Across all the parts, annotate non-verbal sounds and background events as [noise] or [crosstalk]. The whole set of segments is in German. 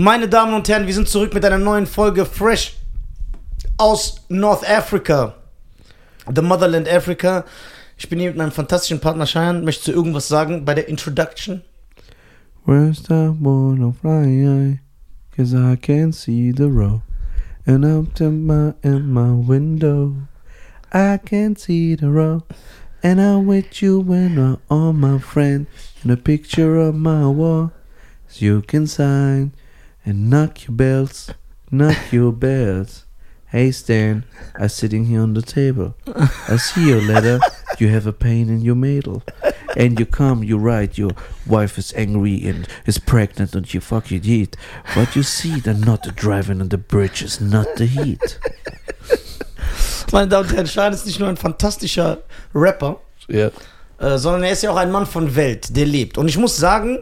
Meine Damen und Herren, wir sind zurück mit einer neuen Folge Fresh aus North Africa. The Motherland Africa. Ich bin hier mit meinem fantastischen Partner Cheyenne. Möchtest du irgendwas sagen bei der Introduction? Where's the wanna fly? Cause I can see the road. And to my in my window. I can see the road. And I'm with you when I'm all my friend. And a picture of my wall. So you can sign and knock your bells. Knock your bells. Hey Stan, I'm sitting here on the table. I see your letter. You have a pain in your middle. And you come, you write, your wife is angry and is pregnant and you fuck your heat. But you see that not the driving on the bridge is not the heat. Meine Damen und Herren, Cheyenne ist nicht nur ein fantastischer Rapper, Ja. äh, sondern er ist ja auch ein Mann von Welt, der lebt. Und ich muss sagen,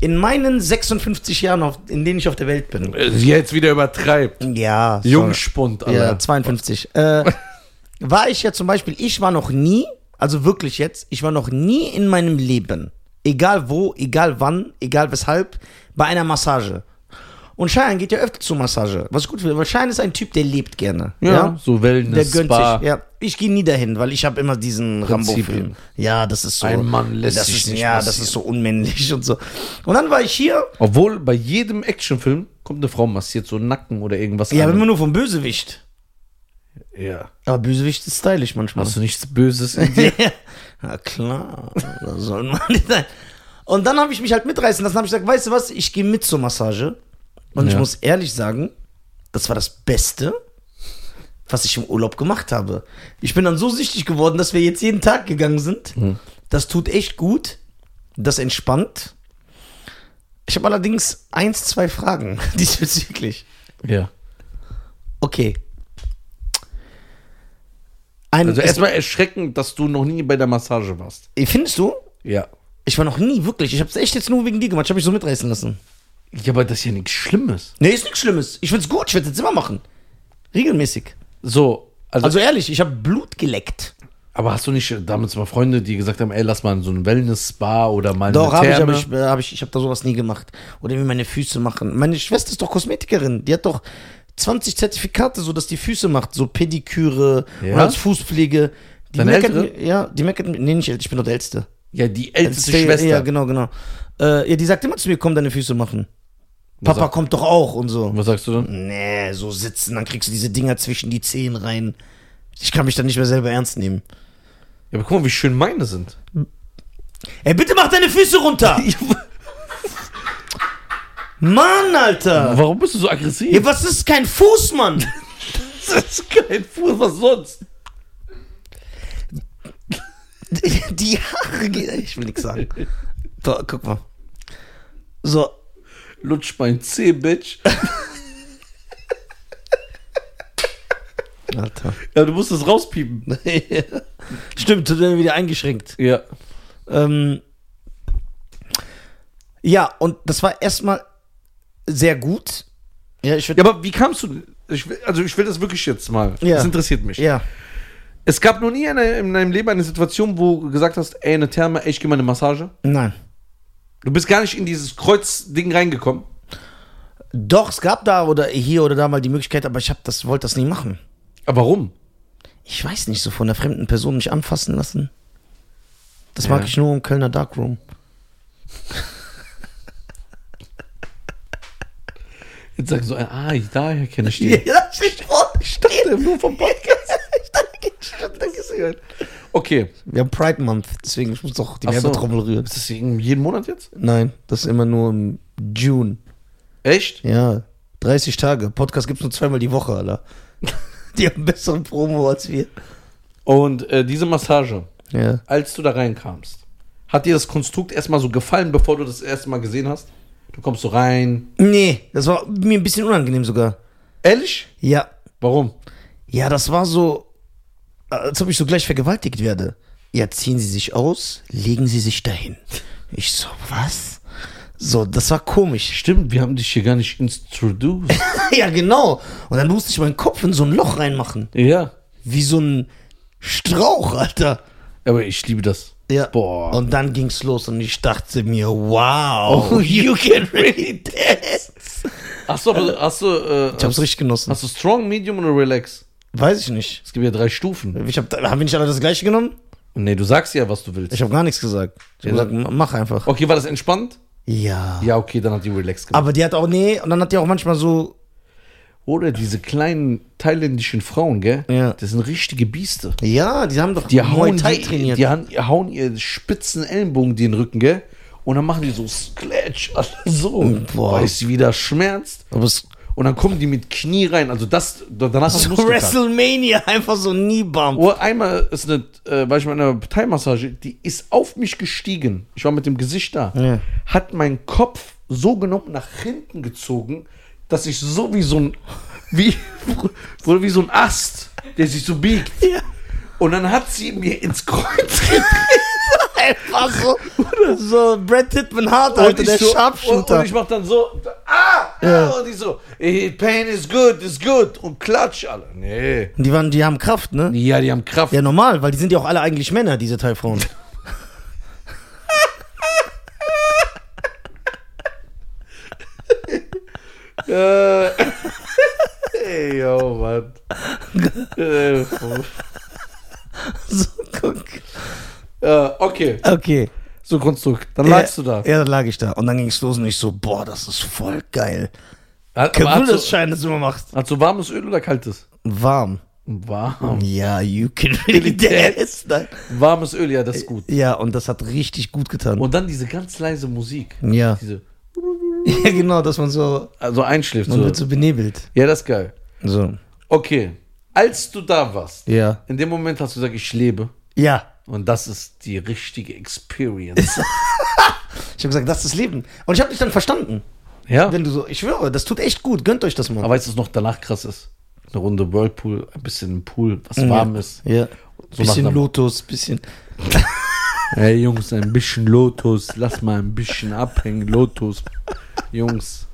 in meinen 56 Jahren, auf, in denen ich auf der Welt bin, Jetzt wieder übertreibt. ja, Jungspund, Alter. Ja, 52. Äh, [laughs] war ich ja zum Beispiel, ich war noch nie, also wirklich jetzt, ich war noch nie in meinem Leben, egal wo, egal wann, egal weshalb, bei einer Massage. Und Cheyenne geht ja öfter zur Massage, was ich gut finde, weil Cheyenne ist ein Typ, der lebt gerne. Ja, so Der Wellness, gönnt Spa. sich. Ja, ich gehe nie dahin, weil ich habe immer diesen. Rambo-Film. Ja, das ist so. Ein Mann lässt das sich ist, nicht Ja, das massieren. ist so unmännlich und so. Und dann war ich hier. Obwohl bei jedem Actionfilm kommt eine Frau massiert so Nacken oder irgendwas Ja, an. immer nur vom Bösewicht. ja. Aber Bösewicht ist stylisch manchmal. Hast du nichts Böses in dir? [laughs] Na klar, das soll man nicht sein. Und dann habe ich mich halt mitreißen lassen, habe ich gesagt, weißt du was, ich gehe mit zur Massage. Und ich Ja. muss ehrlich sagen, das war das Beste, was ich im Urlaub gemacht habe. Ich bin dann so süchtig geworden, dass wir jetzt jeden Tag gegangen sind. Das tut echt gut. Das entspannt. Ich habe allerdings eins, zwei Fragen [laughs] diesbezüglich. ja. Okay. Ein, Also erstmal erschreckend, dass du noch nie bei der Massage warst. findest du? Ja. Ich war noch nie wirklich. Ich habe es echt jetzt nur wegen dir gemacht. Ich habe mich so mitreißen lassen. Ja, aber das ist ja nichts Schlimmes. Nee, ist nichts Schlimmes. Ich find's gut. Ich werde jetzt immer machen. Regelmäßig. So, also, Also ehrlich, ich habe Blut geleckt. aber hast du nicht damals mal Freunde, die gesagt haben, ey, lass mal in so ein Wellness-Spa oder mal Doch, habe ich, aber ich, äh, hab ich, ich habe da sowas nie gemacht. Oder wie meine Füße machen. Meine Schwester ist doch Kosmetikerin. Die hat doch 20 Zertifikate, so dass die Füße macht. So Pediküre Ja? und als Fußpflege. Die Deine meckert Ältere? mir- Ja, die meckert mir. Nee, nicht älter, ich bin doch der Älteste. ja, die älteste Älteste, Schwester. Ja, genau, genau. Äh, ja, die sagt immer zu mir, komm, deine Füße machen. Papa sagt- kommt doch auch und so. Was sagst du dann? Nee, so sitzen, dann kriegst du diese Dinger zwischen die Zehen rein. Ich kann mich dann nicht mehr selber ernst nehmen. Ja, aber guck mal, wie schön meine sind. Ey, bitte mach deine Füße runter! [laughs] Mann, Alter! Warum bist du so aggressiv? Ja, was ist kein Fuß, Mann? [laughs] Das ist kein Fuß, was sonst? Die Haare gehen. Ich will nichts sagen. So, guck mal. So. Lutsch mein Zeh, Bitch. Alter. Ja, du musst es rauspiepen. [laughs] Stimmt, tut mir wieder eingeschränkt. Ja. Ähm, ja, und das war erstmal sehr gut. Ja, ich. Ja, aber wie kamst du? Ich will, also ich will das wirklich jetzt mal. Ja. Das interessiert mich. Ja. Es gab noch nie eine, in deinem Leben eine Situation, wo du gesagt hast, ey, eine Therme, ey, ich gehe mal eine Massage. Nein. Du bist gar nicht in dieses Kreuzding reingekommen. Doch, es gab da oder hier oder da mal die Möglichkeit, aber ich hab das, wollte das nie machen. Aber warum? Ich weiß nicht, so von einer fremden Person mich anfassen lassen. Das Ja. mag ich nur im Kölner Darkroom. Jetzt sagen so, ah, daher kenne ich die. [laughs] Ja, das steht vor, steht. Nur vom Podcast. Danke, danke sehr. Okay. Wir haben Pride Month, deswegen ich muss doch die Ach so. Werbetrommel rühren. Ist das jeden Monat jetzt? Nein, das ist immer nur im June. Echt? Ja, 30 Tage. Podcast gibt's nur zweimal die Woche, Alter. [laughs] Die haben besseren Promo als wir. Und äh, diese Massage, Ja. als du da reinkamst, hat dir das Konstrukt erstmal so gefallen, bevor du das erste Mal gesehen hast? Du kommst so rein. Nee, das war mir ein bisschen unangenehm sogar. Ehrlich? Ja. Warum? Ja, das war so, als ob ich so gleich vergewaltigt werde. Ja, ziehen Sie sich aus, legen Sie sich dahin. Ich so, was? So, das war komisch. Stimmt, wir haben dich hier gar nicht introduced. [laughs] ja, genau. Und dann musste ich meinen Kopf in so ein Loch reinmachen. ja. Wie so ein Strauch, Alter. Aber ich liebe das. Ja. Boah. Und dann ging's los und ich dachte mir, wow, [laughs] you can really dance. Hast du, aber, hast du, äh, Ich hab's richtig genossen. hast du Strong, Medium oder Relax? Weiß ich nicht. Es gibt ja drei Stufen. Ich hab, haben wir nicht alle das gleiche genommen? Nee, du sagst ja, was du willst. Ich habe gar nichts gesagt. Ich Ja, hab gesagt, mach einfach. Okay, war das entspannt? Ja. Ja, okay, dann hat die Relax gemacht. Aber die hat auch, nee, und dann hat die auch manchmal so, Oder diese kleinen thailändischen Frauen, gell? Ja. Das sind richtige Bieste. ja, die haben doch Die hauen, Thai die, trainiert. die hauen, hauen ihr spitzen Ellenbogen den Rücken, gell? Und dann machen die so Sklatch, alles so. Boah. Du, wie das schmerzt? Aber es Und dann kommen die mit Knie rein. Also das, danach hast du so. WrestleMania, [laughs] einfach so Knee-Bump. Oh, einmal ist eine, äh, war ich einer Thai-Massage, die ist auf mich gestiegen. Ich war mit dem Gesicht da. Ja. Hat meinen Kopf so genommen nach hinten gezogen, dass ich so wie so ein, wie, [laughs] oder wie so ein Ast, der sich so biegt. Ja. Und dann hat sie mir ins Kreuz [laughs] getreten. Einfach so, so Brad Pittman hart, Und Alter, ich der so, und, und ich mach dann so, Ja. und die so, pain is good, is good. Und klatsch alle. Nee. die, waren, die haben Kraft, ne? Ja, die haben Kraft. Ja, normal, weil die sind ja auch alle eigentlich Männer, diese Thai-Frauen. [laughs] Äh, ey, yo, Mann. äh, [laughs] so, guck. äh, okay, Okay. So Konstrukt. Dann lagst du da. Ja, dann lag ich da. Und dann ging es los und ich so, boah, das ist voll geil. Dass du, Schein das immer macht. hast du warmes Öl oder kaltes? Warm. Warm. Ja, you can [laughs] really dance. Warmes Öl, ja, das ist gut. Ja, und das hat richtig gut getan. Und dann diese ganz leise Musik. ja. Diese, [laughs] ja, genau, dass man so, also einschläft. man So. wird so benebelt. Ja, das ist geil. So. Okay, als du da warst, Ja. in dem Moment hast du gesagt, ich lebe. Ja. Und das ist die richtige Experience. [laughs] Ich habe gesagt, das ist Leben. Und ich habe dich dann verstanden. ja? Wenn du so, ich schwöre, das tut echt gut. Gönnt euch das mal. Aber weißt du, was noch danach krass ist? Eine Runde Whirlpool, ein bisschen im Pool, was warm ist. Ja. So bisschen Lotus, bisschen. [laughs] Hey Jungs, ein bisschen Lotus, lass mal ein bisschen abhängen, Lotus. Jungs.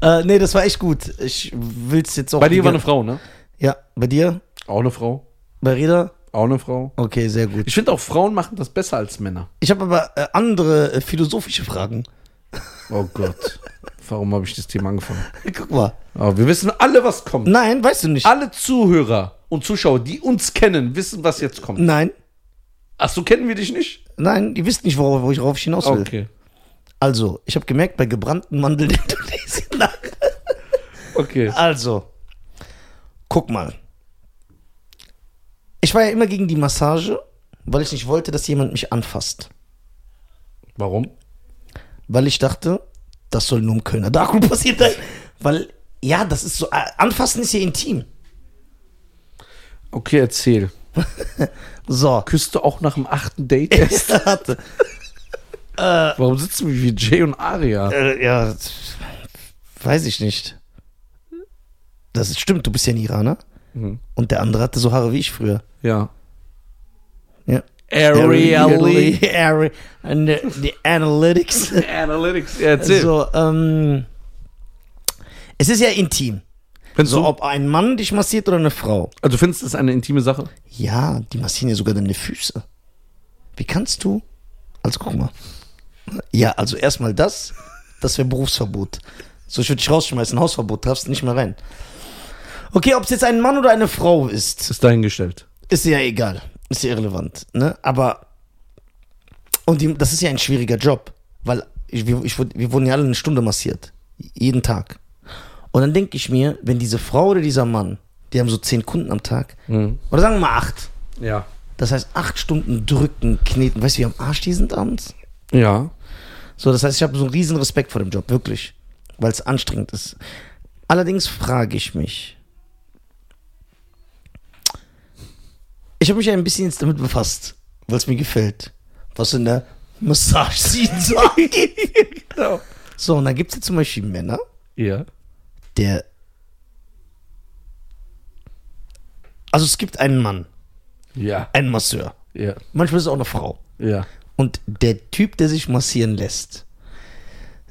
Äh, nee, das war echt gut. Ich will's jetzt auch. Bei dir war eine Frau, ne? Ja, bei dir? Auch eine Frau. Bei Reda? Auch eine Frau. Okay, sehr gut. Ich finde auch Frauen machen das besser als Männer. Ich habe aber äh, andere äh, philosophische Fragen. Oh Gott. Warum habe ich das Thema angefangen? [laughs] Guck mal. Aber wir wissen alle, was kommt. Nein, weißt du nicht. Alle Zuhörer und Zuschauer, die uns kennen, wissen, was jetzt kommt. Nein, Ach so, kennen wir dich nicht? nein, ihr wisst nicht, worauf, worauf ich hinaus will. Okay. Also, ich habe gemerkt, bei gebrannten Mandeln in Tunesien. Okay. Also, guck mal. Ich war ja immer gegen die Massage, weil ich nicht wollte, dass jemand mich anfasst. Warum? Weil ich dachte, das soll nur im Kölner Darkroom [laughs] passiert sein. Weil, ja, das ist so, äh, anfassen ist ja intim. Okay, erzähl. [laughs] So. Küsst du auch nach dem achten Date [laughs] erst? Warte. Warum sitzen wir wie Jay und Aria? Äh, ja, weiß ich nicht. Das ist, stimmt, du bist ja ein Iraner. Mhm. Und der andere hatte so Haare wie ich früher. Ja. Ja. Arially. Ari- [laughs] and the, the Analytics. [laughs] Analytics. Ja, erzähl. So, ähm, es ist ja intim. Findest So, du, ob ein Mann dich massiert oder eine Frau. also findest du das eine intime Sache? Ja, die massieren ja sogar deine Füße. Wie kannst du? Also guck mal. Ja, also erstmal das, das wäre Berufsverbot. So, ich würde dich rausschmeißen, Hausverbot, darfst nicht mehr rein. Okay, ob es jetzt ein Mann oder eine Frau ist, Ist dahingestellt. ist ja egal. Ist ja irrelevant. Ne? Aber, und die, das ist ja ein schwieriger Job, weil ich, wir, ich, wurde- wir wurden ja alle eine Stunde massiert. Jeden Tag. Und dann denke ich mir, wenn diese Frau oder dieser Mann, die haben so zehn Kunden am Tag, oder sagen wir mal acht, Ja. das heißt, acht Stunden drücken, kneten. Weißt du, wie am Arsch die sind abends? Ja. So, das heißt, ich habe so einen riesen Respekt vor dem Job, wirklich. Weil es anstrengend ist. Allerdings frage ich mich. Ich habe mich ja ein bisschen jetzt damit befasst, weil es mir gefällt. Was in der Massage so angeht. Genau. So, und dann gibt es ja zum Beispiel Männer, Ja. der. Also es gibt einen Mann, Ja. einen Masseur. Ja. Manchmal ist es auch eine Frau. Ja. Und der Typ, der sich massieren lässt,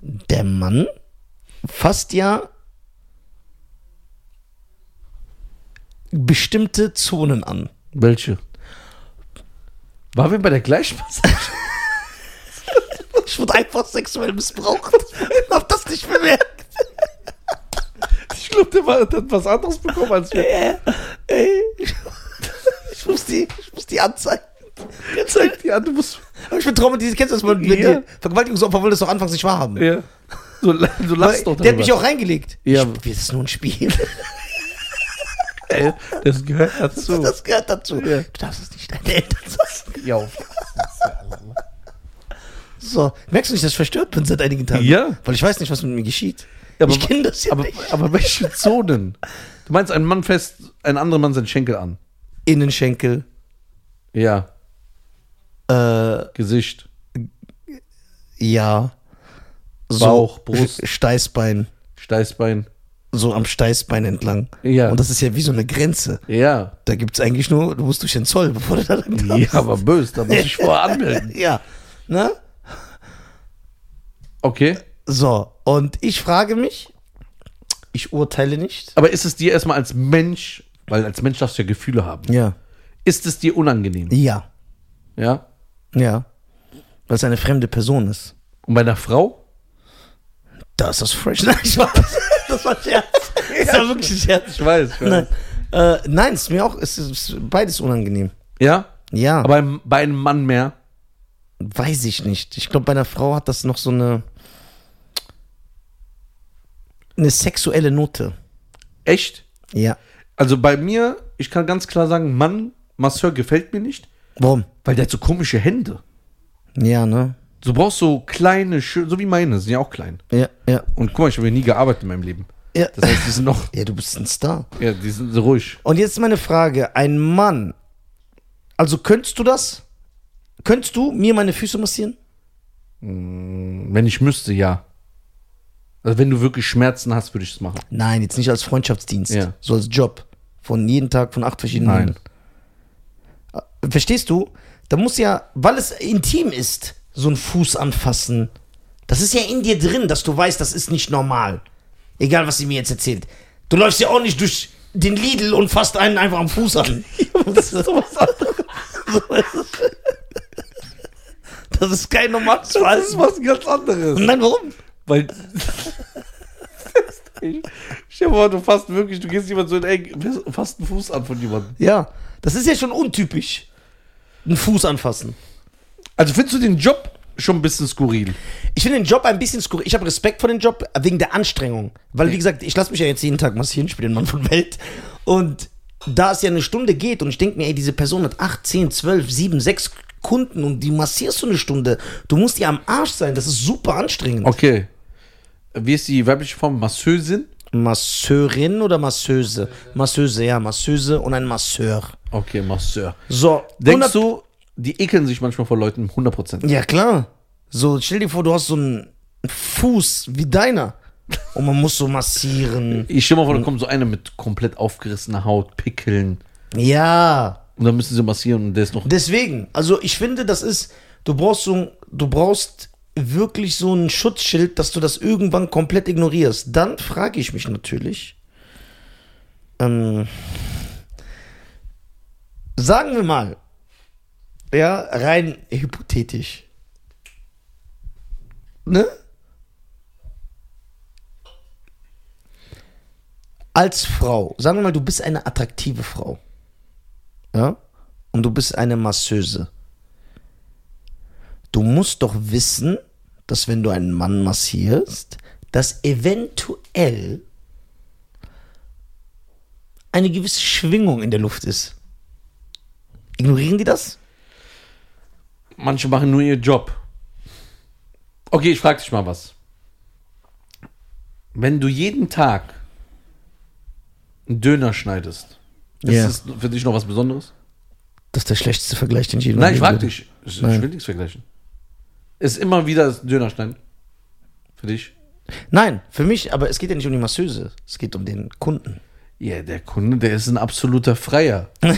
der Mann fasst ja bestimmte Zonen an. Welche? Waren wir bei der gleichen Massage? [laughs] Ich wurde einfach sexuell missbraucht. Ich hab das nicht bemerkt. glaube, der, war- der hat was anderes bekommen als wir. Äh, ey, ich muss die, ich muss die anzeigen. Zeig die an, du musst. aber ich bin traumatisiert. Kennst du das? Wenn Ja. die Vergewaltigungsopfer wollen das doch anfangs nicht wahrhaben. Ja. So, so lass doch der hat mich auch reingelegt. Ja. Ich, das ist nur ein Spiel. Ey, das gehört dazu. Das gehört dazu. Ja. Du darfst es nicht deinen Eltern sagen. Ja. So, merkst du nicht, dass ich verstört bin seit einigen Tagen? Ja. Weil ich weiß nicht, was mit mir geschieht. Aber- ich kenne das ja Aber, nicht. aber welche Zonen? Du meinst, ein Mann fässt einen anderen Mann seinen Schenkel an. Innenschenkel, Ja. äh, Gesicht. ja. Bauch, Brust. Steißbein. Steißbein. So am Steißbein entlang. Ja. Und das ist ja wie so eine Grenze. Ja. Da gibt es eigentlich nur, du musst durch den Zoll, [laughs] bevor du da lang Ja, aber böse, da muss ich vorher [laughs] anmelden. Ja. Ne? Okay. So, und ich frage mich, ich urteile nicht. Aber ist es dir erstmal als Mensch, weil als Mensch darfst du ja Gefühle haben, Ja. ist es dir unangenehm? Ja. Ja. Ja. Weil es eine fremde Person ist. Und bei einer Frau? Da ist das fresh. [laughs] Nein, ich war, das war Scherz. Das war wirklich ein Scherz. Ich weiß, ich Nein, äh, nein, es ist mir auch, es ist beides unangenehm. Ja? Ja, Aber beim- bei einem Mann mehr? weiß ich nicht. Ich glaube, bei einer Frau hat das noch so eine eine sexuelle Note. Echt? Ja. Also bei mir, ich kann ganz klar sagen, Mann, Masseur gefällt mir nicht, Warum? weil der hat so komische Hände. Ja, ne? Du brauchst so kleine, schön, so wie meine, sind ja auch klein. Ja, ja. Und guck mal, ich habe ja nie gearbeitet in meinem Leben. Ja. Das heißt, die sind noch, Ja, du bist ein Star. ja, die sind so ruhig. Und jetzt meine Frage: Ein Mann, also könntest du das? Könntest du mir meine Füße massieren? Wenn ich müsste, ja. Also wenn du wirklich Schmerzen hast, würde ich das machen. Nein, jetzt nicht als Freundschaftsdienst. Ja. So als Job. Von jeden Tag von acht verschiedenen. Nein. Männern. Verstehst du? Da muss ja, weil es intim ist, so ein Fuß anfassen. Das ist ja in dir drin, dass du weißt, das ist nicht normal. Egal, was sie mir jetzt erzählt. Du läufst ja auch nicht durch den Lidl und fasst einen einfach am Fuß an. [laughs] das ist sowas anderes. Das ist kein normales Verhalten. was ganz anderes. Nein, warum? Weil. [laughs] Stell dir vor, du fasst wirklich, du gehst jemand so in eng, fasst einen Fuß an von jemandem. Ja, das ist ja schon untypisch. Einen Fuß anfassen. Also findest du den Job schon ein bisschen skurril? Ich finde den Job ein bisschen skurril. Ich habe Respekt vor dem Job wegen der Anstrengung. Weil, wie gesagt, ich lasse mich ja jetzt jeden Tag massieren, ich bin den Mann von Welt. Und da es ja eine Stunde geht und ich denke mir, ey, diese Person hat 8, 10, 12, 7, 6 Kunden und die massierst du eine Stunde. Du musst ja am Arsch sein, das ist super anstrengend. Okay. Wie ist die weibliche Form? Masseusin? Masseurin oder Masseuse? Masseuse, ja, Masseuse und ein Masseur. Okay, Masseur. So, Denkst 100 du, die ekeln sich manchmal vor Leuten 100%? Ja, klar. So, stell dir vor, du hast so einen Fuß wie deiner. Und man muss so massieren. Ich stell mal vor, da kommt so einer mit komplett aufgerissener Haut, Pickeln. Ja. Und dann müssen sie massieren und der ist noch. Deswegen, also ich finde, das ist, du brauchst so, du brauchst wirklich so ein Schutzschild, dass du das irgendwann komplett ignorierst. Dann frage ich mich natürlich, ähm, sagen wir mal, ja, rein hypothetisch, ne? Als Frau, sagen wir mal, du bist eine attraktive Frau, ja, und du bist eine Masseuse. Du musst doch wissen, dass wenn du einen Mann massierst, dass eventuell eine gewisse Schwingung in der Luft ist. Ignorieren die das? Manche machen nur ihr Job. Okay, ich frag dich mal was. Wenn du jeden Tag einen Döner schneidest, ist Ja. das für dich noch was Besonderes? Das ist der schlechteste Vergleich, den ich je Nein, ich frag würde. dich. Ich, Nein. will nichts vergleichen. Ist immer wieder das Döner schneiden? Für dich? Nein, für mich, aber es geht ja nicht um die Masseuse. Es geht um den Kunden. Ja, der Kunde, der ist ein absoluter Freier. [laughs]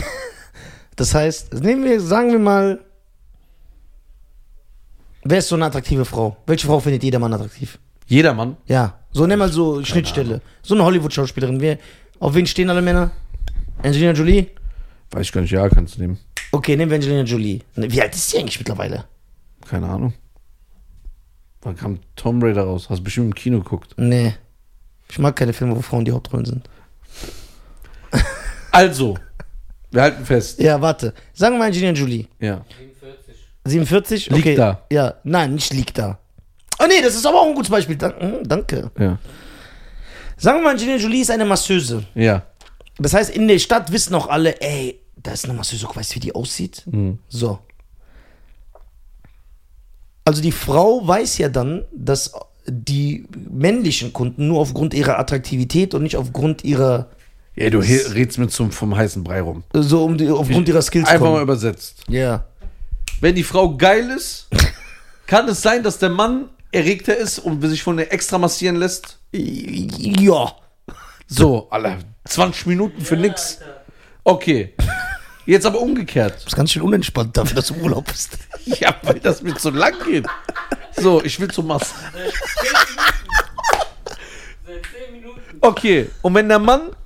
Das heißt, nehmen wir, sagen wir mal, wer ist so eine attraktive Frau? Welche Frau findet jeder Mann attraktiv? Jedermann. Ja, so nimm mal so Schnittstelle. So eine Hollywood-Schauspielerin. Wer- Auf wen stehen alle Männer? Angelina Jolie? Weiß ich gar nicht, ja, kannst du nehmen. Okay, nehmen wir Angelina Jolie. Wie alt ist sie eigentlich mittlerweile? Keine Ahnung. Wann kam Tomb Raider raus? Hast bestimmt im Kino geguckt. Nee. Ich mag keine Filme, wo Frauen die Hauptrollen sind. Also, wir halten fest. Ja, warte. Sagen wir Angelina Jolie. Ja. 47? Liegt Okay. da. Ja, nein, nicht liegt da. Oh nee, das ist aber auch ein gutes Beispiel. Hm, danke. Ja. Sagen wir mal, Angelina Jolie ist eine Masseuse. Ja. Das heißt, in der Stadt wissen auch alle, ey, da ist eine Masseuse, weißt du, wie die aussieht? Mhm. So. Also die Frau weiß ja dann, dass die männlichen Kunden nur aufgrund ihrer Attraktivität und nicht aufgrund ihrer, Ja, du he- redst mir zum, vom heißen Brei rum. so um die, aufgrund ihrer Skills Einfach mal kommen. übersetzt. Ja. Wenn die Frau geil ist, kann es sein, dass der Mann erregter ist und sich von der extra massieren lässt? Ja. So, Alter, 20 Minuten für nix. Okay. Jetzt aber umgekehrt. Das ist ganz schön unentspannt dafür, dass du im Urlaub bist. Ja, weil das mir zu lang geht. So, ich will zum Mass. Seit 10 Minuten. Okay, und wenn der Mann,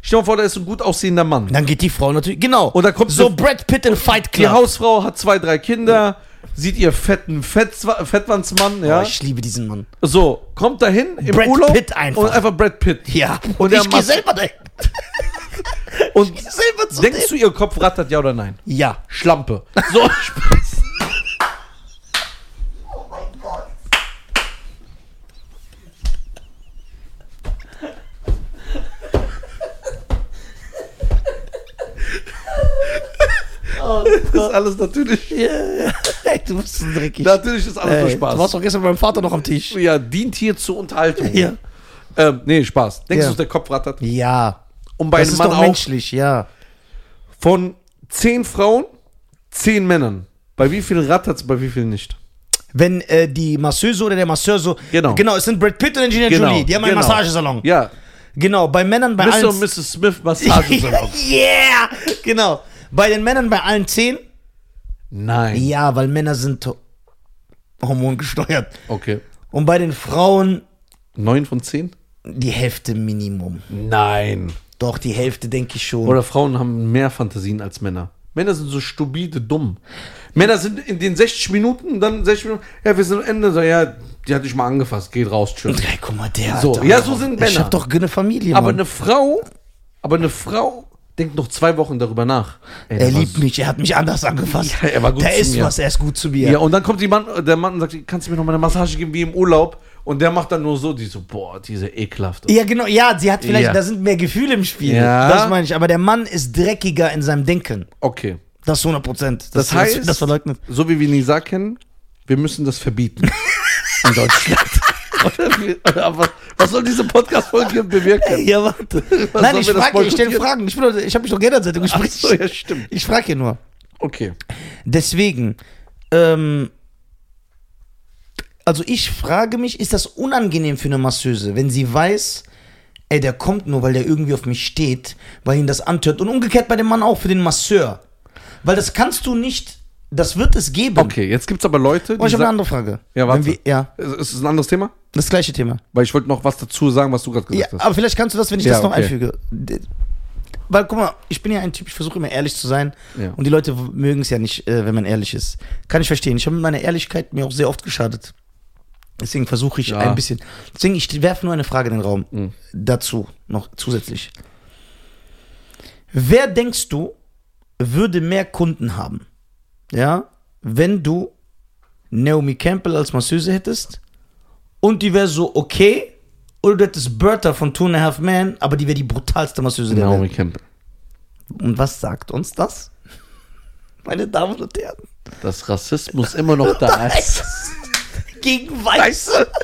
stell dir mal vor, der ist ein gut aussehender Mann. Dann geht die Frau natürlich, genau. Und dann kommt so die- Brad Pitt in Fight Die Club. Hausfrau hat zwei, drei Kinder, sieht ihr fetten Fettwa- Fettwandsmann, ja. Oh, ich liebe diesen Mann. So, kommt dahin im Brad Urlaub Pitt einfach. und einfach Brad Pitt. Ja. Und ich gehe selber dahin. Und selber zu denkst dem. du, ihr Kopf rattert ja oder nein? Ja. Schlampe. So, [laughs] Oh [laughs] Das ist alles natürlich. Ja, ja. Ey, du bist so dreckig. Natürlich ist alles Ey, nur Du Spaß. warst doch gestern mit meinem Vater noch am Tisch. Ja, dient hier zur Unterhaltung. Ja. Ähm, nee, Spaß. Denkst Ja. du, dass der Kopf rattert? Ja. Und bei Das einem ist Mann doch auch menschlich, ja. von zehn Frauen, zehn Männern. Bei wie vielen rattert's, bei wie vielen nicht? Wenn äh, die Masseuse oder der Masseur so. Genau. Genau, es sind Brad Pitt und Angelina Genau, Jolie. Die haben einen genau. Massagesalon. Ja, Genau, bei Männern bei Mr. allen. und Mrs. Smith Massagesalon. [laughs] yeah! Genau. Bei den Männern bei allen zehn. Nein. Ja, weil Männer sind ho- hormongesteuert. Okay. Und bei den Frauen Neun von zehn? die Hälfte Minimum. Nein. Doch, die Hälfte denke ich schon. Oder Frauen haben mehr Fantasien als Männer. Männer sind so stupide dumm. Männer sind in den 60 Minuten, dann 60 Minuten, ja, wir sind am Ende, so, ja, die hat dich mal angefasst, geht raus, tschüss. Ey, guck mal, der. So, hat- ja, so sind Ich Männer. hab doch eine Familie. Aber Mann. eine Frau, aber eine Frau denkt noch zwei Wochen darüber nach. Ey, der er liebt mich, er hat mich anders angefasst. Ja, er war gut da zu ist mir. was, er ist gut zu mir. Ja, und dann kommt die Mann, der Mann und sagt, kannst du mir noch mal eine Massage geben wie im Urlaub? Und der macht dann nur so, die so, boah, diese ekelhafte. Ja, genau, ja, sie hat vielleicht, Ja. da sind mehr Gefühle im Spiel. Ja. Das meine ich. Aber der Mann ist dreckiger in seinem Denken. Okay. Das ist 100 Prozent. Das, heißt, das verleugnet. so wie wir Nisa kennen, wir müssen das verbieten. [laughs] in Deutschland. Was, was soll diese Podcast-Folge bewirken? Ja, warte. Was Nein, ich frage, ich stelle? Fragen. Ich, bin ich habe mich doch geändert seit dem Gespräch. so, ja, stimmt. Ich frage hier nur. Okay. Deswegen, ähm, also ich frage mich, ist das unangenehm für eine Masseuse, wenn sie weiß, ey, der kommt nur, weil der irgendwie auf mich steht, weil ihn das antört. Und umgekehrt bei dem Mann auch für den Masseur. Weil das kannst du nicht, das wird es geben. Okay, jetzt gibt es aber Leute, die Oh, ich habe eine andere Frage. Ja, warte. Wir, ja, ist es ein anderes Thema? das gleiche Thema. Weil ich wollte noch was dazu sagen, was du gerade Ja, gesagt hast. aber vielleicht kannst du das, wenn ich Ja, das noch okay. einfüge. Weil, guck mal, ich bin ja ein Typ, ich versuche immer ehrlich zu sein. Ja. Und die Leute mögen es ja nicht, äh, wenn man ehrlich ist. Kann ich verstehen. Ich habe mit meiner Ehrlichkeit mir auch sehr oft geschadet. Deswegen versuche ich Ja. ein bisschen. Deswegen, ich werfe nur eine Frage in den Raum. Mhm. Dazu noch zusätzlich. Wer denkst du, würde mehr Kunden haben? Ja, wenn du Naomi Campbell als Masseuse hättest und die wäre so okay, oder du hättest Bertha von Two and a Half Men, aber die wäre die brutalste Masseuse der Naomi Welt. Campbell. Und was sagt uns das? [laughs] Meine Damen und Herren. Dass Rassismus immer noch da [laughs] ist. Gegen Weiße. [laughs]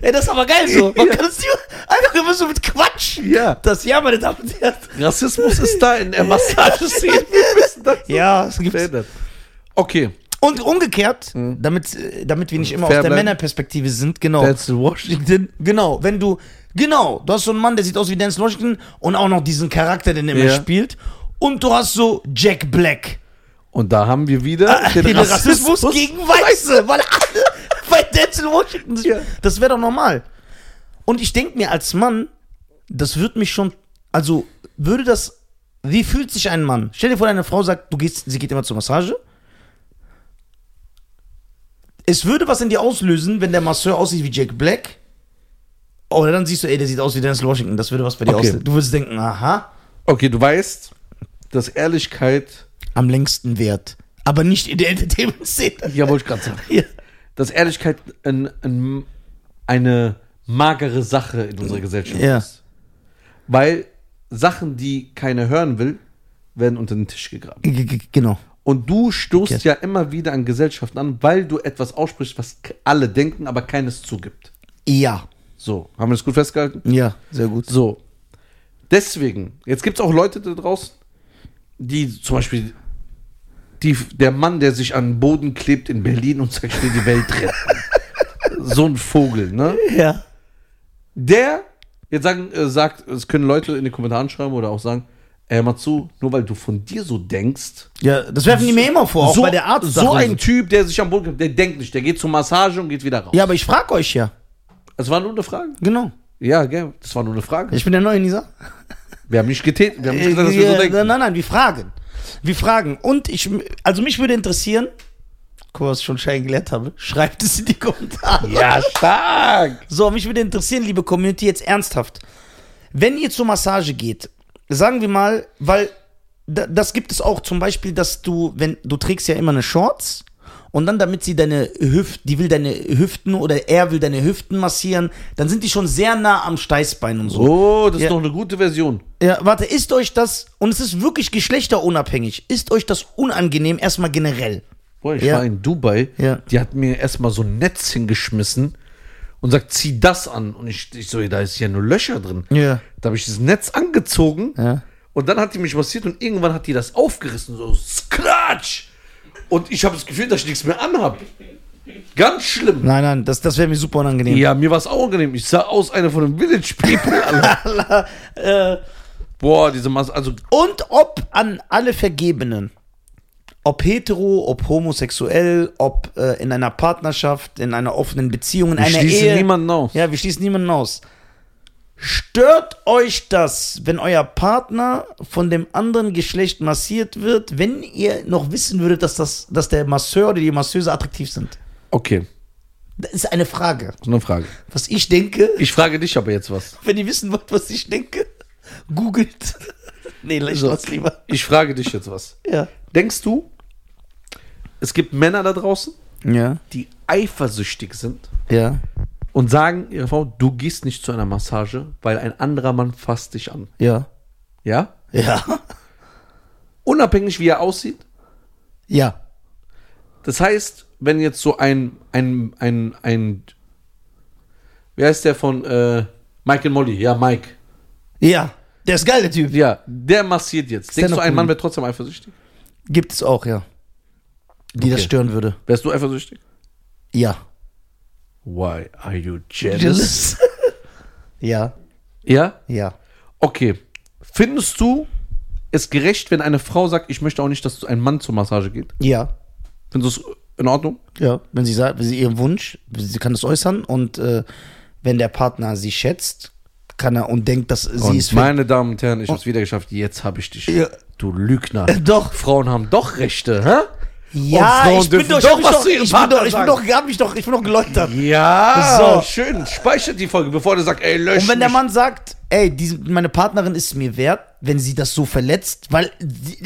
Ey, das ist aber geil so. Man kann es einfach immer so mit Quatsch. Ja. Das ja, meine Damen und Herren. Rassismus ist da in der Massageszene. Wir müssen das Ja, es gibt. Okay. Und umgekehrt, damit, äh, damit wir nicht immer Fair aus der bleiben. Männerperspektive sind, genau. Denzel Washington. Genau, wenn du, genau, du hast so einen Mann, der sieht aus wie Denzel Washington und auch noch diesen Charakter, den er immer Ja. spielt. Und du hast so Jack Black. Und da haben wir wieder Den, Rassismus, gegen Weiße, weil alle bei Denzel Washington. Ja. Das wäre doch normal. Und ich denke mir als Mann, das würde mich schon, also würde das, wie fühlt sich ein Mann? Stell dir vor, deine Frau sagt, du gehst, sie geht immer zur Massage. Es würde was in dir auslösen, wenn der Masseur aussieht wie Jack Black. Oder dann siehst du, ey, der sieht aus wie Dennis Washington. Das würde was bei dir Okay. auslösen. Du würdest denken, aha, Okay, du weißt, dass Ehrlichkeit. am längsten wert. Aber nicht in der Entertainment-Szene. Ja, wollte ich gerade sagen. Ja. Dass Ehrlichkeit ein, ein, eine magere Sache in unserer Gesellschaft Ja. ist. Weil Sachen, die keiner hören will, werden unter den Tisch gegraben. G- Genau. Und du stoßt Okay. ja immer wieder an Gesellschaften an, weil du etwas aussprichst, was alle denken, aber keines zugibt. Ja. So, haben wir das gut festgehalten? Ja, sehr gut. So. Deswegen, jetzt gibt es auch Leute da draußen, die zum Beispiel, die, der Mann, der sich an den Boden klebt in Berlin und sagt, ich will die Welt retten. [laughs] so ein Vogel, ne? Ja. Der, jetzt sagen, äh, sagt, es können Leute in den Kommentaren schreiben oder auch sagen, ey, mal zu, nur weil du von dir so denkst, Ja, das werfen die mir immer vor, auch so, bei der Arzt. so ein Typ, der sich am Boden klebt, der denkt nicht, der geht zur Massage und geht wieder raus. Ja, aber ich frage euch ja. Das war nur eine Frage. Genau. Ja, gell, das war nur eine Frage. Ich bin der neue Nisa. Wir haben nicht getätigt, wir haben nicht gesagt, dass wir so denken. nein, nein, wir fragen. Wir fragen. Und ich, also mich würde interessieren, guck mal, was ich schon Schein gelernt habe, schreibt es in die Kommentare. Ja, stark. So, mich würde interessieren, liebe Community, jetzt ernsthaft. Wenn ihr zur Massage geht, sagen wir mal, weil da- das gibt es auch zum Beispiel, dass du, wenn du trägst ja immer eine Shorts und dann, damit sie deine Hüften, die will deine Hüften oder er will deine Hüften massieren, dann sind die schon sehr nah am Steißbein und so. Oh, das Ja. ist noch eine gute Version. Ja, warte, ist euch das, und es ist wirklich geschlechterunabhängig, ist euch das unangenehm erstmal generell? Boah, ich Ja. war in Dubai, Ja. die hat mir erstmal so ein Netz hingeschmissen und sagt, zieh das an. Und ich, ich so, da ist ja nur Löcher drin. Ja. Da habe ich dieses Netz angezogen Ja. und dann hat die mich massiert und irgendwann hat die das aufgerissen, so skratsch. Und ich habe das Gefühl, dass ich nichts mehr anhab. Ganz schlimm. Nein, nein, das, das wäre mir super unangenehm. Ja, mir war es auch angenehm. Ich sah aus einer von den Village People. [laughs] Äh, Boah, diese Masse, also Und ob an alle Vergebenen, ob hetero, ob homosexuell, ob äh, in einer Partnerschaft, in einer offenen Beziehung, in ich einer Ehe. niemanden aus. Ja, wir schließen niemanden aus. Stört euch das, wenn euer Partner von dem anderen Geschlecht massiert wird, wenn ihr noch wissen würdet, dass, das, dass der Masseur oder die Masseuse attraktiv sind? Okay, Das ist eine Frage. das ist eine Frage. Was ich denke, Ich frage dich aber jetzt was. wenn ihr wissen wollt, was ich denke, googelt. [laughs] nee, lasst So. was lieber. Ich frage dich jetzt was. Ja. Denkst du, es gibt Männer da draußen, Ja. die eifersüchtig sind Ja. Und sagen ihrer Frau, du gehst nicht zu einer Massage, weil ein anderer Mann fasst dich an. Ja. Ja? Ja. Unabhängig wie er aussieht. Ja. Das heißt, wenn jetzt so ein, ein, ein, ein, wie heißt der von äh, Mike and Molly? Ja, Mike. Ja. Der ist geil, der Typ. Ja, der massiert jetzt. Denkst du, ein Mann wäre trotzdem eifersüchtig? Gibt es auch, ja. Die das Okay. stören würde. Wärst du eifersüchtig? Ja. Why are you jealous? [laughs] ja. Ja? Ja. Okay. Findest du es gerecht, wenn eine Frau sagt, ich möchte auch nicht, dass ein Mann zur Massage geht? Ja. Findest du es in Ordnung? Ja. Wenn sie sagt, wenn sie ihren Wunsch, sie kann es äußern und äh, wenn der Partner sie schätzt, kann er und denkt, dass sie Und ist. meine Damen und Herren, ich hab's wieder geschafft. Jetzt habe ich dich. Ja. Du Lügner. Äh, [laughs] doch. Frauen haben doch Rechte, hä? Ja, Und ich bin doch, doch ich bin doch, ich bin doch, ich bin sagen. doch, hab mich doch, ich bin doch geläutert. Ja, So. schön. Speichert die Folge, bevor der sagt, ey, lösch Und wenn der mich. Mann sagt, ey, diese, meine Partnerin ist mir wert, wenn sie das so verletzt, weil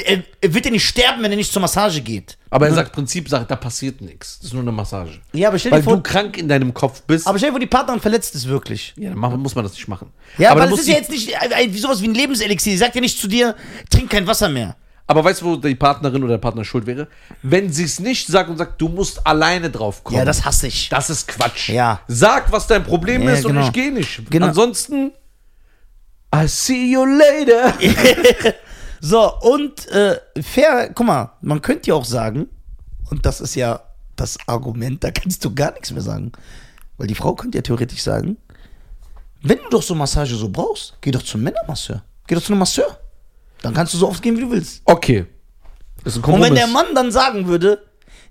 er, er wird ja nicht sterben, wenn er nicht zur Massage geht. Aber er sagt Prinzip, sagt, da passiert nichts. Das ist nur eine Massage. Ja, aber stell dir Weil vor, du krank in deinem Kopf bist. aber stell dir vor, die Partnerin verletzt ist wirklich. ja, dann mach- muss man das nicht machen. Ja, aber aber das ist ja jetzt nicht ein, ein, wie sowas wie ein Lebenselixier. Die sagt ja nicht zu dir, trink kein Wasser mehr. Aber weißt du, wo die Partnerin oder der Partner schuld wäre? Wenn sie es nicht sagt und sagt, du musst alleine drauf kommen. Ja, das hasse ich. Das ist Quatsch. Ja. Sag, was dein Problem Ja, ist und genau. ich gehe nicht. Genau. Ansonsten, I see you later. [laughs] So, und äh, fair, guck mal, man könnte ja auch sagen, und das ist ja das Argument, da kannst du gar nichts mehr sagen. Weil die Frau könnte ja theoretisch sagen, wenn du doch so Massage so brauchst, geh doch zum Männermasseur. Geh doch zu einem Masseur. Dann kannst du so oft gehen, wie du willst. Okay. Das ist ein Und Kompromiss. wenn der Mann dann sagen würde,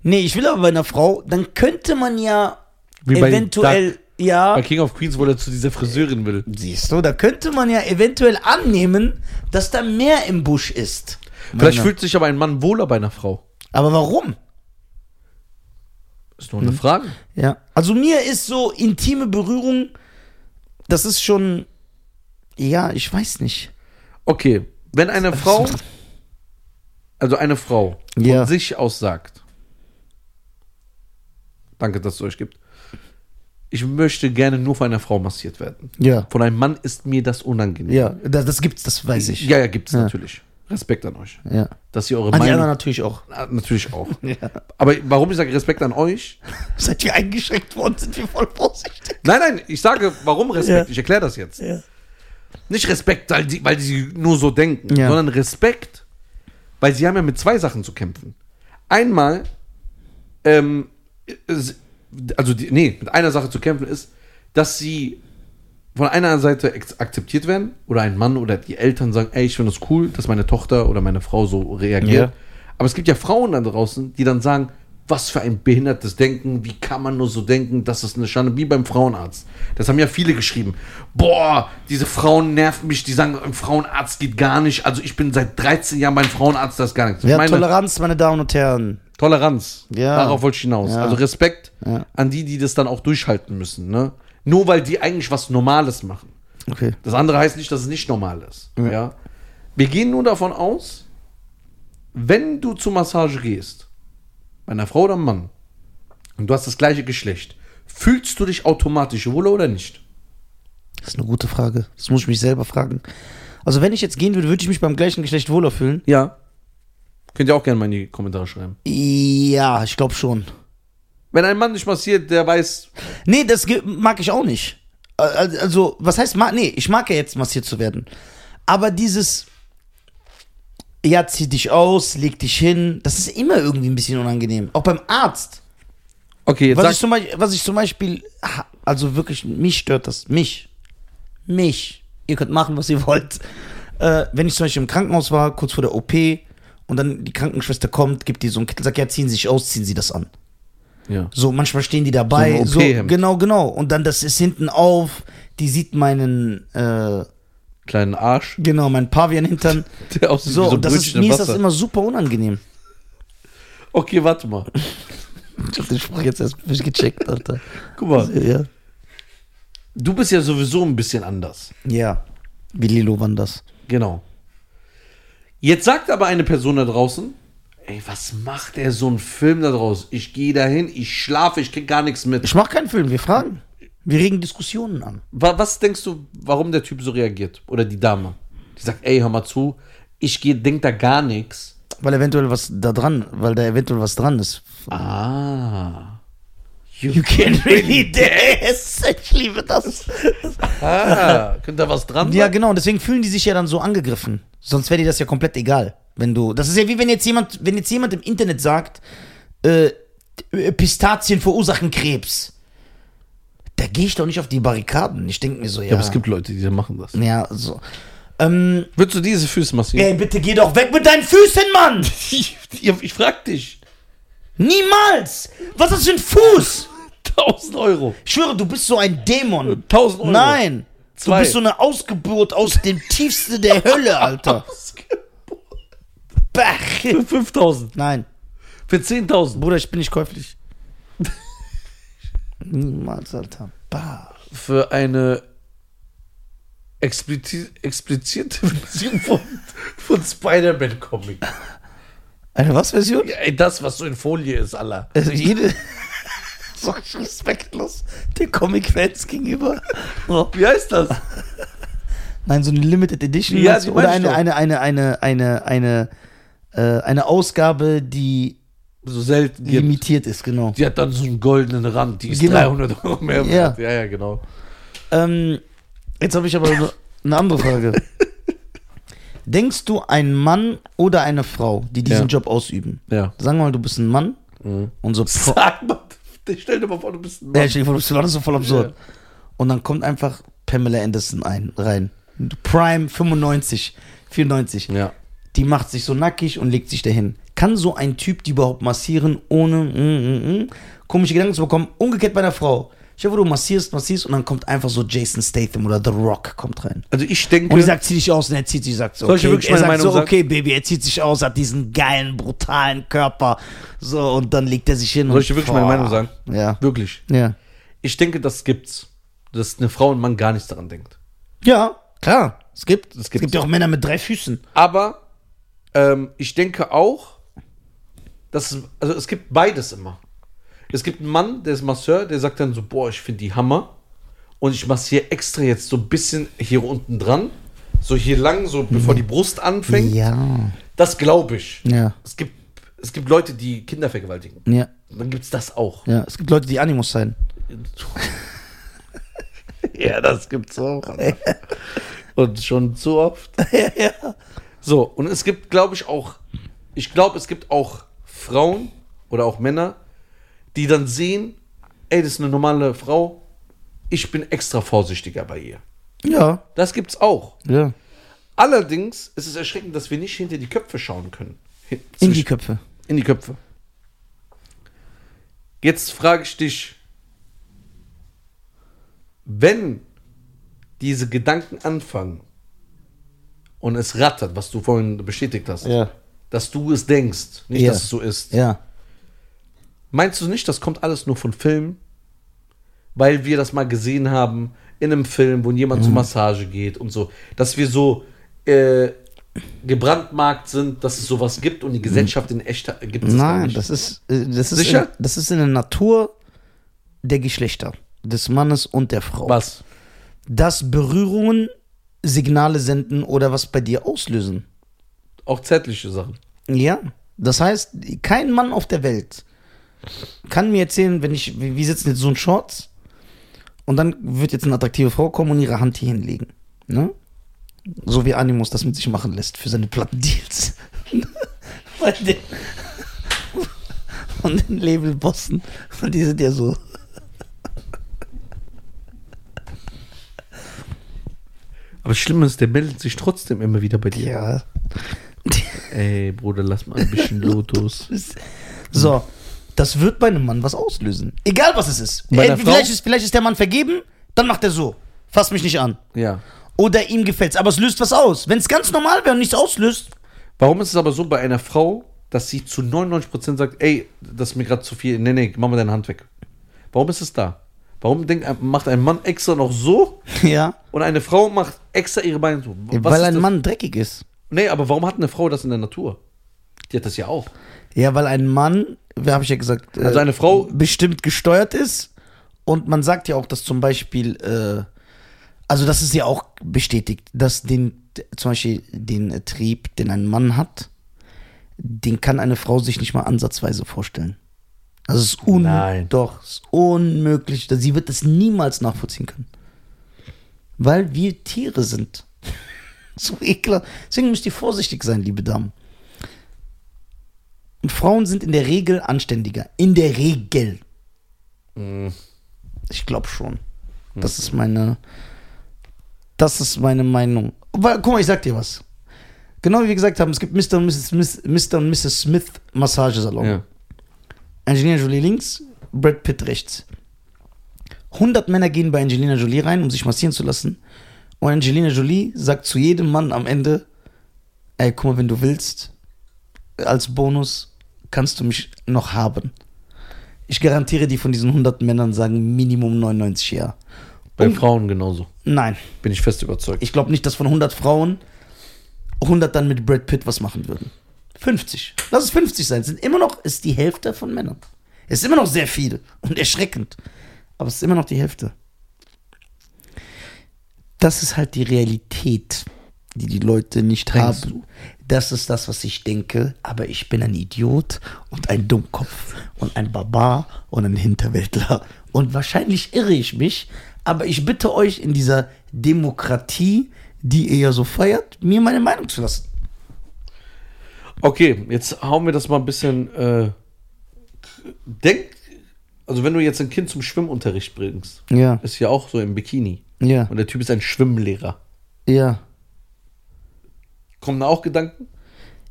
nee, ich will aber bei einer Frau, dann könnte man ja Wie bei eventuell, ja, Bei King of Queens, wo er zu dieser Friseurin will. siehst du, da könnte man ja eventuell annehmen, dass da mehr im Busch ist. Vielleicht fühlt sich aber ein Mann wohler bei einer Frau. aber warum? Ist nur eine Frage. Ja. Also mir ist so intime Berührung, das ist schon, ja, ich weiß nicht. Okay, wenn eine Frau, also eine Frau von Ja. sich aus sagt, danke, dass es euch gibt, ich möchte gerne nur von einer Frau massiert werden. Ja. Von einem Mann ist mir das unangenehm. Ja, das, das gibt's, das weiß ich. Ja, ja, gibt's Ja. natürlich. Respekt an euch. Ja. Dass ihr eure An Meinung. natürlich auch. Ah, natürlich auch. [laughs] Ja. Aber warum ich sage Respekt an euch? Seit wir eingeschränkt worden sind, wir voll vorsichtig. Nein, nein, ich sage, warum Respekt? Ja. Ich erkläre das jetzt. Ja. Nicht Respekt, weil die, weil die nur so denken, Ja. sondern Respekt, weil sie haben ja mit zwei Sachen zu kämpfen. Einmal, ähm, also die, nee, mit einer Sache zu kämpfen ist, dass sie von einer Seite akzeptiert werden oder ein Mann oder die Eltern sagen, ey, ich finde es cool, dass meine Tochter oder meine Frau so reagiert. Ja. Aber es gibt ja Frauen da draußen, die dann sagen, was für ein behindertes Denken, wie kann man nur so denken, das ist eine Schande, wie beim Frauenarzt. Das haben ja viele geschrieben. Boah, diese Frauen nerven mich, die sagen, ein Frauenarzt geht gar nicht. Also ich bin seit 13 Jahren beim Frauenarzt, das ist gar nichts. Ich Ja, meine, Toleranz, meine Damen und Herren. Toleranz. Ja. Darauf wollte ich hinaus. Ja. Also Respekt Ja. an die, die das dann auch durchhalten müssen. Ne? Nur weil die eigentlich was Normales machen. Okay. Das andere heißt nicht, dass es nicht normal ist. Ja. Wir gehen nur davon aus, wenn du zur Massage gehst, bei einer Frau oder einem Mann, und du hast das gleiche Geschlecht, fühlst du dich automatisch wohler oder nicht? Das ist eine gute Frage. Das muss ich mich selber fragen. Also wenn ich jetzt gehen würde, würde ich mich beim gleichen Geschlecht wohler fühlen? Ja. Könnt ihr auch gerne mal in die Kommentare schreiben. Ja, ich glaube schon. Wenn ein Mann dich massiert, der weiß, Nee, das mag ich auch nicht. Also, was heißt, nee, ich mag ja jetzt massiert zu werden. Aber dieses, ja, zieh dich aus, leg dich hin, das ist immer irgendwie ein bisschen unangenehm. Auch beim Arzt. okay, jetzt Was ich, zum Beispiel, was ich zum Beispiel, also wirklich, mich stört das. Mich. Mich. Ihr könnt machen, was ihr wollt. Äh, wenn ich zum Beispiel im Krankenhaus war, kurz vor der OP, und dann die Krankenschwester kommt, gibt die so einen Kittel, sagt, ja, ziehen Sie sich aus, ziehen Sie das an. ja. So, manchmal stehen die dabei. So So, genau, genau. Und dann, das ist hinten auf, die sieht meinen, äh, kleinen Arsch, genau, meinen Pavian-Hintern. [laughs] der aussieht So, wie so das ist, Brötchen mir im ist das immer super unangenehm. Okay, warte mal. Ich hab den Spruch jetzt erst gecheckt, Alter. Guck mal, Ja. du bist ja sowieso ein bisschen anders. Ja. Wie Lilo Wanders. Genau. Jetzt sagt aber eine Person da draußen, ey, was macht der so einen Film da draus? Ich gehe dahin, ich schlafe, ich krieg gar nichts mit. Ich mach keinen Film, wir fragen. Wir regen Diskussionen an. Wa- Was denkst du, warum der Typ so reagiert? Oder die Dame? Die sagt, ey, hör mal zu, ich gehe, denk da gar nichts. Weil eventuell was da dran, weil da eventuell was dran ist. Ah. You can really [laughs] dance. Ich liebe das. Ah, könnte da was dran Ja, sein? genau. Und deswegen fühlen die sich ja dann so angegriffen. Sonst wäre dir das ja komplett egal. Wenn du. Das ist ja wie wenn jetzt jemand, wenn jetzt jemand im Internet sagt, äh, Pistazien verursachen Krebs. Da gehe ich doch nicht auf die Barrikaden. Ich denke mir so, ja. Ja, aber es gibt Leute, die machen das. Ja, so. Ähm, Würdest du diese Füße massieren? ey, bitte geh doch weg mit deinen Füßen, Mann! [laughs] Ich, ich frag dich. Niemals! Was ist das für ein Fuß? 1000 Euro. Ich schwöre, du bist so ein Dämon. 1000 Euro. Nein! Zwei. Du bist so eine Ausgeburt aus dem tiefsten der Hölle, Alter. [laughs] Bach. Für 5000. Nein, Für 10.000. Bruder, ich bin nicht käuflich. Niemals, Alter. Bah. Für eine explizit, explizite [laughs] Version von, von Spider-Man-Comic. Eine was Version? Ja, das, was so in Folie ist, Allah. Also jede. [laughs] so respektlos den Comic-Fans gegenüber. Oh. Wie heißt das? Nein, so eine Limited Edition. Ja? Oder eine, doch. eine, eine, eine, eine, eine, äh, eine Ausgabe, die So selten gibt. limitiert ist, genau. Die hat dann so einen goldenen Rand, die ist Genau. 300 Euro mehr Ja. wert. Ja, ja, genau. Ähm, jetzt habe ich aber eine- eine andere Frage. [laughs] Denkst du, ein Mann oder eine Frau, die diesen Ja. Job ausüben, Ja. sagen wir mal, du bist ein Mann und so. [laughs] Sag mal, stell dir mal vor, du bist ein Ja, Mann. ich denke, das ist so voll absurd. Und dann kommt einfach Pamela Anderson ein, rein. Prime 95, 94. Ja. Die macht sich so nackig und legt sich dahin. Kann so ein Typ die überhaupt massieren, ohne mm, mm, mm, komische Gedanken zu bekommen? Umgekehrt bei einer Frau. Dir vor, du massierst, massierst und dann kommt einfach so Jason Statham oder The Rock kommt rein. Also ich denke, Und ich sag, zieh dich aus und er zieht sich, sagt so, Soll ich okay, wirklich er meine sagt Meinung so, sagen? okay, Baby, er zieht sich aus, hat diesen geilen, brutalen Körper, so, und dann legt er sich hin Soll ich dir wirklich meine Boah. Meinung sagen? Ja, wirklich. ja. Ich denke, das gibt's. Dass eine Frau und Mann gar nichts daran denkt. Ja, klar, es gibt, es gibt ja auch Männer mit drei Füßen. Aber ähm, ich denke auch, dass es, also es gibt beides immer. Es gibt einen Mann, der ist Masseur, der sagt dann so, boah, ich finde die Hammer. Und ich massiere extra jetzt so ein bisschen hier unten dran. So hier lang, so bevor die Brust anfängt. Ja, Das glaube ich. ja, Es gibt, es gibt Leute, die Kinder vergewaltigen. ja, dann gibt es das auch. ja. Es gibt Leute, die Animus sein. [laughs] Ja, das gibt's auch. [laughs] Und schon zu oft. [laughs] ja, ja. So, und es gibt, glaube ich, auch, ich glaube, es gibt auch Frauen oder auch Männer, die dann sehen, ey, das ist eine normale Frau, ich bin extra vorsichtiger bei ihr. Ja, Das gibt's auch. ja. Allerdings ist es erschreckend, dass wir nicht hinter die Köpfe schauen können. Hin- In die Köpfe. in die Köpfe. Jetzt frage ich dich, wenn diese Gedanken anfangen und es rattert, was du vorhin bestätigt hast, Ja. dass du es denkst, nicht, Ja. dass es so ist. Ja. Meinst du nicht, das kommt alles nur von Filmen? Weil wir das mal gesehen haben in einem Film, wo jemand Mhm. zur Massage geht und so, dass wir so äh, gebrandmarkt sind, dass es sowas gibt und die Gesellschaft in echt gibt es Nein, nicht. das ist, äh, das ist, Sicher? In, das ist in der Natur der Geschlechter, des Mannes und der Frau. Was? Dass Berührungen Signale senden oder was bei dir auslösen. Auch zärtliche Sachen. Ja. Das heißt, kein Mann auf der Welt kann mir erzählen, wenn ich, wir wir sitzen jetzt so in Shorts und dann wird jetzt eine attraktive Frau kommen und ihre Hand hier hinlegen. Ne? So wie Animus das mit sich machen lässt für seine Plattendeals. Bei [laughs] den, von den Labelbossen. Und die sind ja so. Aber das Schlimme ist, der meldet sich trotzdem immer wieder bei dir. Ja. Ey, Bruder, lass mal ein bisschen [laughs] Lotus. So, das wird bei einem Mann was auslösen. Egal was es ist. Bei Äh, Frau? vielleicht, ist vielleicht ist der Mann vergeben, dann macht er so. Fass mich nicht an. Ja. Oder ihm gefällt's. Aber es löst was aus. Wenn es ganz normal wäre und nichts auslöst. Warum ist es aber so bei einer Frau, dass sie zu 99% sagt, ey, das ist mir gerade zu viel, nee, nee, mach mal deine Hand weg. Warum ist es da? Warum denkt, macht ein Mann extra noch so [laughs] Ja. und eine Frau macht extra ihre Beine so? Was weil ein das? Mann dreckig ist. Nee, aber warum hat eine Frau das in der Natur? Die hat das ja auch. Ja, weil ein Mann, wie habe ich ja gesagt, äh, Also eine Frau- bestimmt gesteuert ist. Und man sagt ja auch, dass zum Beispiel, äh, also das ist ja auch bestätigt, dass den, zum Beispiel den Trieb, den ein Mann hat, den kann eine Frau sich nicht mal ansatzweise vorstellen. Es ist un Nein. doch, ist unmöglich. Sie wird es niemals nachvollziehen können. Weil wir Tiere sind. [laughs] so ekelhaft. Deswegen müsst ihr vorsichtig sein, liebe Damen. Und Frauen sind in der Regel anständiger. In der Regel. Ich glaube schon. Das ist meine. Das ist meine Meinung. Weil, guck mal, ich sag dir was. Genau wie wir gesagt haben, es gibt Mr. und Mrs. Smith, Mr. und Mrs. Smith Massagesalon. Ja. Angelina Jolie links, Brad Pitt rechts. 100 Männer gehen bei Angelina Jolie rein, um sich massieren zu lassen. Und Angelina Jolie sagt zu jedem Mann am Ende: Ey, guck mal, wenn du willst, als Bonus kannst du mich noch haben. Ich garantiere, die von diesen 100 Männern sagen Minimum 99 ja. Bei Und- Frauen genauso. Nein, Bin ich fest überzeugt. ich glaube nicht, dass von 100 Frauen 100 dann mit Brad Pitt was machen würden. 50. Lass es 50 sein. Es sind immer noch, ist die Hälfte von Männern. Es ist immer noch sehr viel und erschreckend. Aber es ist immer noch die Hälfte. Das ist halt die Realität, die die Leute nicht Denkst haben. Das ist das, was ich denke. Aber ich bin ein Idiot und ein Dummkopf und ein Barbar und ein Hinterwäldler. Und wahrscheinlich irre ich mich. Aber ich bitte euch in dieser Demokratie, die ihr ja so feiert, mir meine Meinung zu lassen. Okay, jetzt hauen wir das mal ein bisschen. Äh, denk, also wenn du jetzt ein Kind zum Schwimmunterricht bringst, Ja, ist ja auch so im Bikini. ja, Und der Typ ist ein Schwimmlehrer. ja. Kommen da auch Gedanken?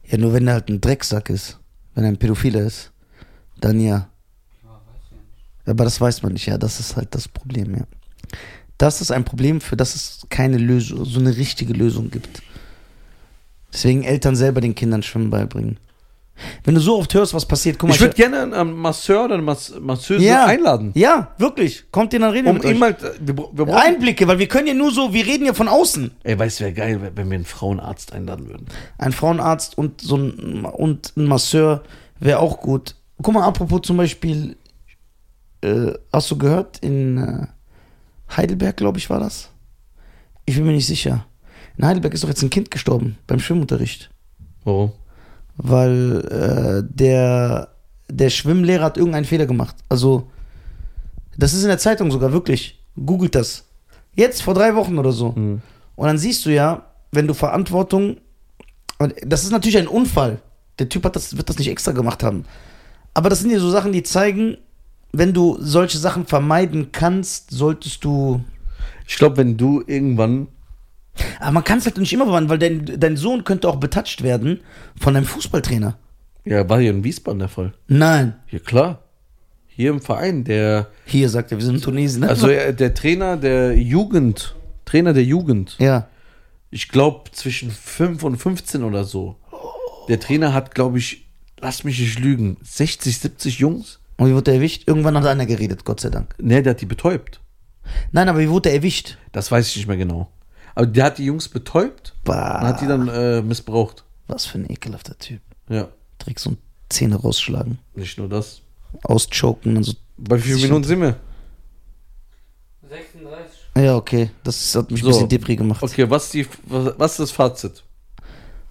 Ja, nur wenn er halt ein Drecksack ist. Wenn er ein Pädophiler ist. Dann ja. Aber das weiß man nicht, ja. Das ist halt das Problem, ja. Das ist ein Problem, für das es keine Lösung, so eine richtige Lösung gibt. Deswegen Eltern selber den Kindern Schwimmen beibringen. Wenn du so oft hörst, was passiert, guck mal. Ich würde gerne einen Masseur oder eine Mas Masseuse Ja. einladen. ja, wirklich. Kommt ihr dann reden wir Um mit euch. mal, wir, bra- wir brauchen, Einblicke, weil wir können ja nur so, wir reden ja von außen. ey, weißt du, wäre geil, wenn wir einen Frauenarzt einladen würden. Ein Frauenarzt und so ein, und ein Masseur wäre auch gut. Guck mal, apropos zum Beispiel, äh, hast du gehört, in äh, Heidelberg, glaube ich, war das? Ich bin mir nicht sicher. In Heidelberg ist doch jetzt ein Kind gestorben beim Schwimmunterricht. Warum? Weil äh, der, der Schwimmlehrer hat irgendeinen Fehler gemacht. Also, das ist in der Zeitung sogar, wirklich. Googelt das. Jetzt, vor drei Wochen oder so. Hm. Und dann siehst du ja, wenn du Verantwortung. Das ist natürlich ein Unfall. Der Typ hat das, wird das nicht extra gemacht haben. Aber das sind ja so Sachen, die zeigen, wenn du solche Sachen vermeiden kannst, solltest du. Ich glaube, wenn du irgendwann, Aber man kann es halt nicht immer vermeiden, weil dein, dein Sohn könnte auch betatscht werden von einem Fußballtrainer. ja, war hier in Wiesbaden der Fall. Nein. Ja, klar. Hier im Verein, der, Hier sagt er, wir sind in Tunesien. Ne? also äh, der Trainer der Jugend, Trainer der Jugend, ja. ich glaube zwischen 5 und 15 oder so. Der Trainer hat, glaube ich, lass mich nicht lügen, 60, 70 Jungs. Und wie wurde er erwischt? Irgendwann hat einer geredet, Gott sei Dank. Ne, der hat die betäubt. Nein, aber wie wurde er erwischt? Das weiß ich nicht mehr genau. Aber der hat die Jungs betäubt Bah, und hat die dann äh, missbraucht. was für ein ekelhafter Typ. Ja, Direkt so Zähne rausschlagen, nicht nur das. auschoken und so. Bei wie vielen. Minuten sind wir? 36. Ja, okay. Das hat mich So. ein bisschen depri gemacht. Okay, was, die, was, was ist das Fazit?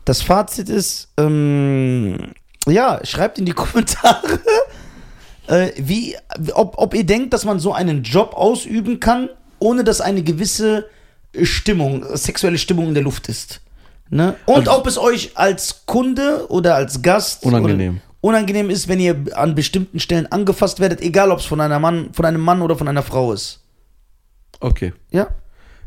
Das Fazit ist, ähm, ja, schreibt in die [laughs] Kommentare, äh, wie, ob, ob ihr denkt, dass man so einen Job ausüben kann, ohne dass eine gewisse Stimmung, sexuelle Stimmung in der Luft ist. Ne? Und Also- ob es euch als Kunde oder als Gast Unangenehm. Unangenehm ist, wenn ihr an bestimmten Stellen angefasst werdet, egal ob es von, einer Mann, von einem Mann oder von einer Frau ist. Okay. Ja.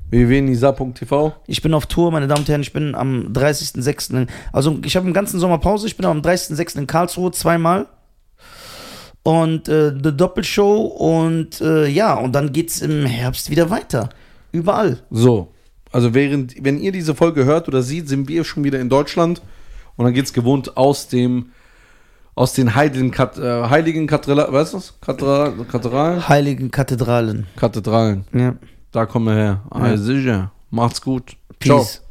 www.nisa.tv. Ich bin auf Tour, meine Damen und Herren. Ich bin am 30.06. in- Also, ich habe im ganzen Sommer Pause. Ich bin am 30.06. in Karlsruhe zweimal. Und äh, eine Doppelshow. Und äh, ja, und dann geht's im Herbst wieder weiter. Überall. So. Also während, wenn ihr diese Folge hört oder seht, sind wir schon wieder in Deutschland. Und dann geht's gewohnt aus dem, aus den heiligen, Kat, äh, heiligen Kathedralen, was ist das? Kathedralen, Kathedralen? Heiligen Kathedralen. Kathedralen. Ja. Da kommen wir her. Ah, Ja. sicher. Macht's gut. Ciao. Peace.